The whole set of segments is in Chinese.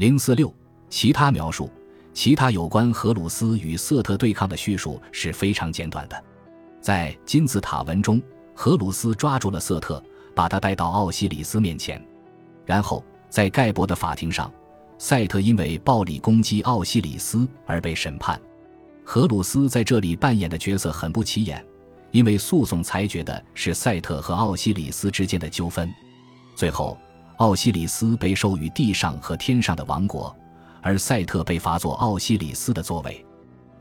零四六，其他描述，其他有关荷鲁斯与瑟特对抗的叙述是非常简短的。在金字塔文中，荷鲁斯抓住了瑟特，把他带到奥西里斯面前，然后在盖博的法庭上，赛特因为暴力攻击奥西里斯而被审判。荷鲁斯在这里扮演的角色很不起眼，因为诉讼裁决的是赛特和奥西里斯之间的纠纷。最后，奥西里斯被授予地上和天上的王国，而赛特被罚做奥西里斯的座位。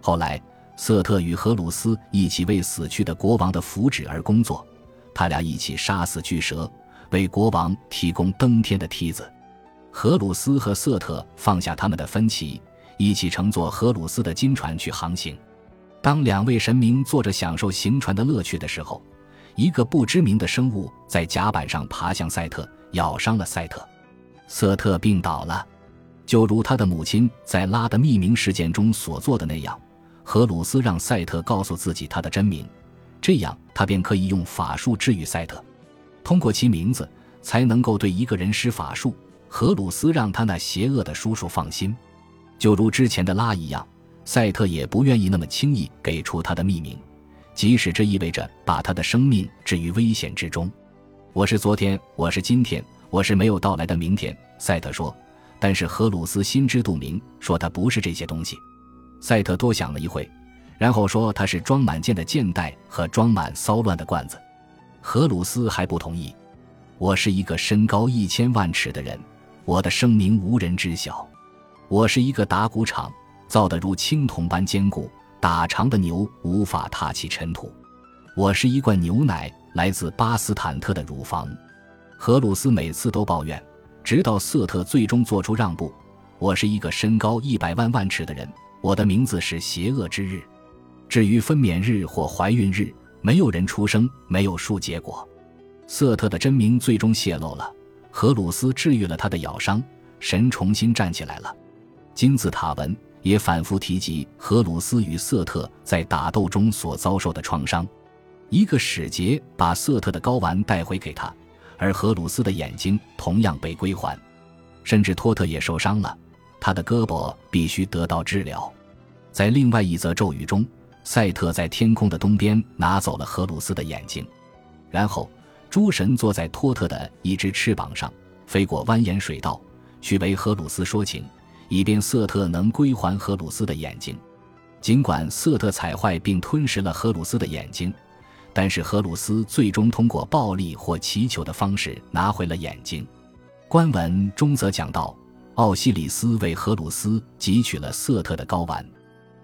后来。瑟特与荷鲁斯一起为死去的国王的福祉而工作，他俩一起杀死巨蛇，为国王提供登天的梯子。荷鲁斯和瑟特放下他们的分歧，一起乘坐荷鲁斯的金船去航行。当两位神明坐着享受行船的乐趣的时候，一个不知名的生物在甲板上爬向赛特，咬伤了赛特。瑟特病倒了，就如他的母亲在拉的匿名事件中所做的那样。荷鲁斯让赛特告诉自己他的真名，这样他便可以用法术治愈赛特。通过其名字，才能够对一个人施法术。荷鲁斯让他那邪恶的叔叔放心，就如之前的拉一样，赛特也不愿意那么轻易给出他的秘密，即使这意味着把他的生命置于危险之中。我是昨天，我是今天，我是没有到来的明天。赛特说，但是荷鲁斯心知肚明，说他不是这些东西。赛特多想了一会，然后说：“他是装满剑的剑袋和装满骚乱的罐子。”荷鲁斯还不同意。我是一个身高一千万尺的人，我的声名无人知晓。我是一个打谷场，造得如青铜般坚固，打长的牛无法踏起尘土。我是一罐牛奶，来自巴斯坦特的乳房。荷鲁斯每次都抱怨，直到瑟特最终做出让步。我是一个身高一百万万尺的人。我的名字是邪恶之日，至于分娩日或怀孕日，没有人出生，没有数结果。瑟特的真名最终泄露了。荷鲁斯治愈了他的咬伤，神重新站起来了。金字塔文也反复提及荷鲁斯与瑟特在打斗中所遭受的创伤。一个使节把瑟特的睾丸带回给他，而荷鲁斯的眼睛同样被归还，甚至托特也受伤了。他的胳膊必须得到治疗。在另外一则咒语中，赛特在天空的东边拿走了荷鲁斯的眼睛，然后诸神坐在托特的一只翅膀上，飞过蜿蜒水道，去为荷鲁斯说情，以便瑟特能归还荷鲁斯的眼睛。尽管瑟特踩坏并吞食了荷鲁斯的眼睛，但是荷鲁斯最终通过暴力或祈求的方式拿回了眼睛。官文中则讲到。奥西里斯为荷鲁斯汲取了瑟特的睾丸。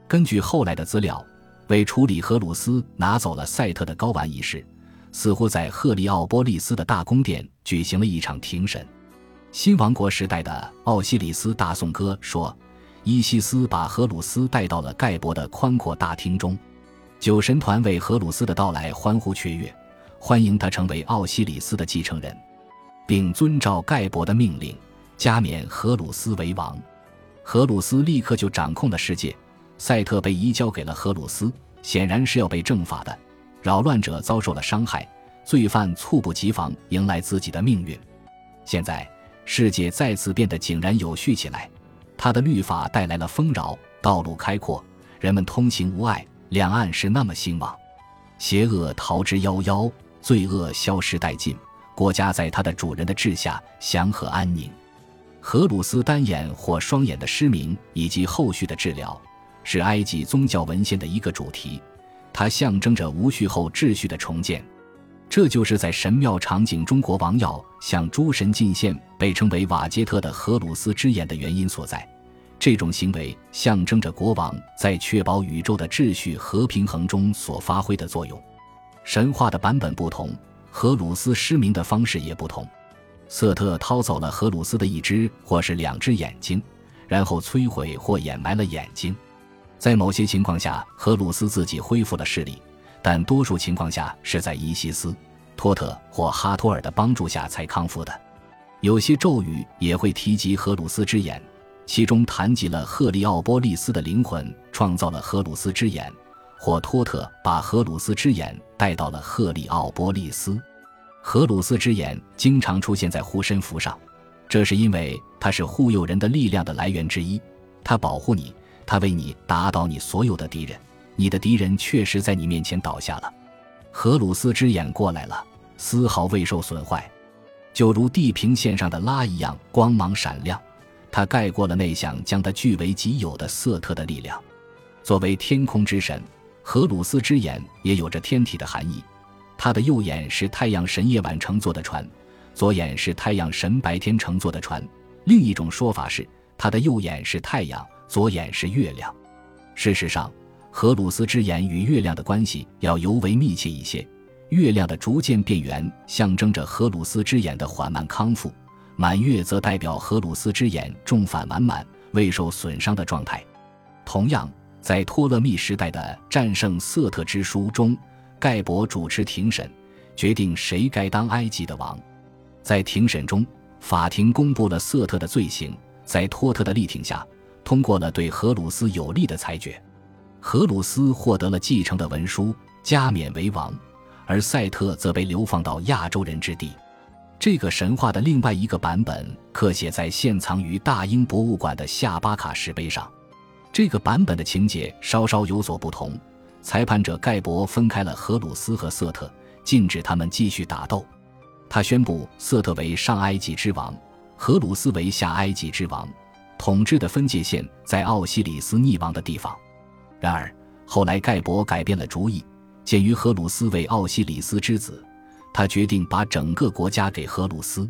根据后来的资料，为处理荷鲁斯拿走了赛特的睾丸一事，似乎在赫利奥波利斯的大宫殿举行了一场庭审。新王国时代的奥西里斯大颂歌说，伊西斯把荷鲁斯带到了盖博的宽阔大厅中，酒神团为荷鲁斯的到来欢呼雀跃，欢迎他成为奥西里斯的继承人，并遵照盖博的命令。加冕荷鲁斯为王，荷鲁斯立刻就掌控了世界。赛特被移交给了荷鲁斯，显然是要被正法的。扰乱者遭受了伤害，罪犯猝不及防迎来自己的命运。现在世界再次变得井然有序起来，他的律法带来了丰饶，道路开阔，人们通行无碍，两岸是那么兴旺，邪恶逃之夭夭，罪恶消失殆尽，国家在他的主人的治下祥和安宁。荷鲁斯单眼或双眼的失明以及后续的治疗，是埃及宗教文献的一个主题。它象征着无序后秩序的重建。这就是在神庙场景中国王要向诸神进献，被称为瓦杰特的荷鲁斯之眼的原因所在。这种行为象征着国王在确保宇宙的秩序和平衡中所发挥的作用。神话的版本不同，荷鲁斯失明的方式也不同。瑟特掏走了荷鲁斯的一只或是两只眼睛，然后摧毁或掩埋了眼睛。在某些情况下，荷鲁斯自己恢复了视力，但多数情况下是在伊西斯、托特或哈托尔的帮助下才康复的。有些咒语也会提及荷鲁斯之眼，其中谈及了赫利奥波利斯的灵魂创造了荷鲁斯之眼，或托特把荷鲁斯之眼带到了赫利奥波利斯。荷鲁斯之眼经常出现在护身符上，这是因为它是护佑人的力量的来源之一。它保护你，它为你打倒你所有的敌人。你的敌人确实在你面前倒下了。荷鲁斯之眼过来了，丝毫未受损坏，就如地平线上的拉一样光芒闪亮。他盖过了那想将他据为己有的瑟特的力量。作为天空之神，荷鲁斯之眼也有着天体的含义。他的右眼是太阳神夜晚乘坐的船，左眼是太阳神白天乘坐的船。另一种说法是，他的右眼是太阳，左眼是月亮。事实上，荷鲁斯之眼与月亮的关系要尤为密切一些。月亮的逐渐变圆，象征着荷鲁斯之眼的缓慢康复；满月则代表荷鲁斯之眼重返完满、未受损伤的状态。同样，在托勒密时代的战胜瑟特之书中，盖博主持庭审，决定谁该当埃及的王。在庭审中，法庭公布了瑟特的罪行，在托特的力挺下，通过了对荷鲁斯有利的裁决。荷鲁斯获得了继承的文书，加冕为王。而赛特则被流放到亚洲人之地。这个神话的另外一个版本刻写在现藏于大英博物馆的夏巴卡石碑上。这个版本的情节稍稍有所不同。裁判者盖博分开了荷鲁斯和瑟特，禁止他们继续打斗。他宣布瑟特为上埃及之王，荷鲁斯为下埃及之王，统治的分界线在奥西里斯溺亡的地方。然而，后来盖博改变了主意。鉴于荷鲁斯为奥西里斯之子，他决定把整个国家给荷鲁斯。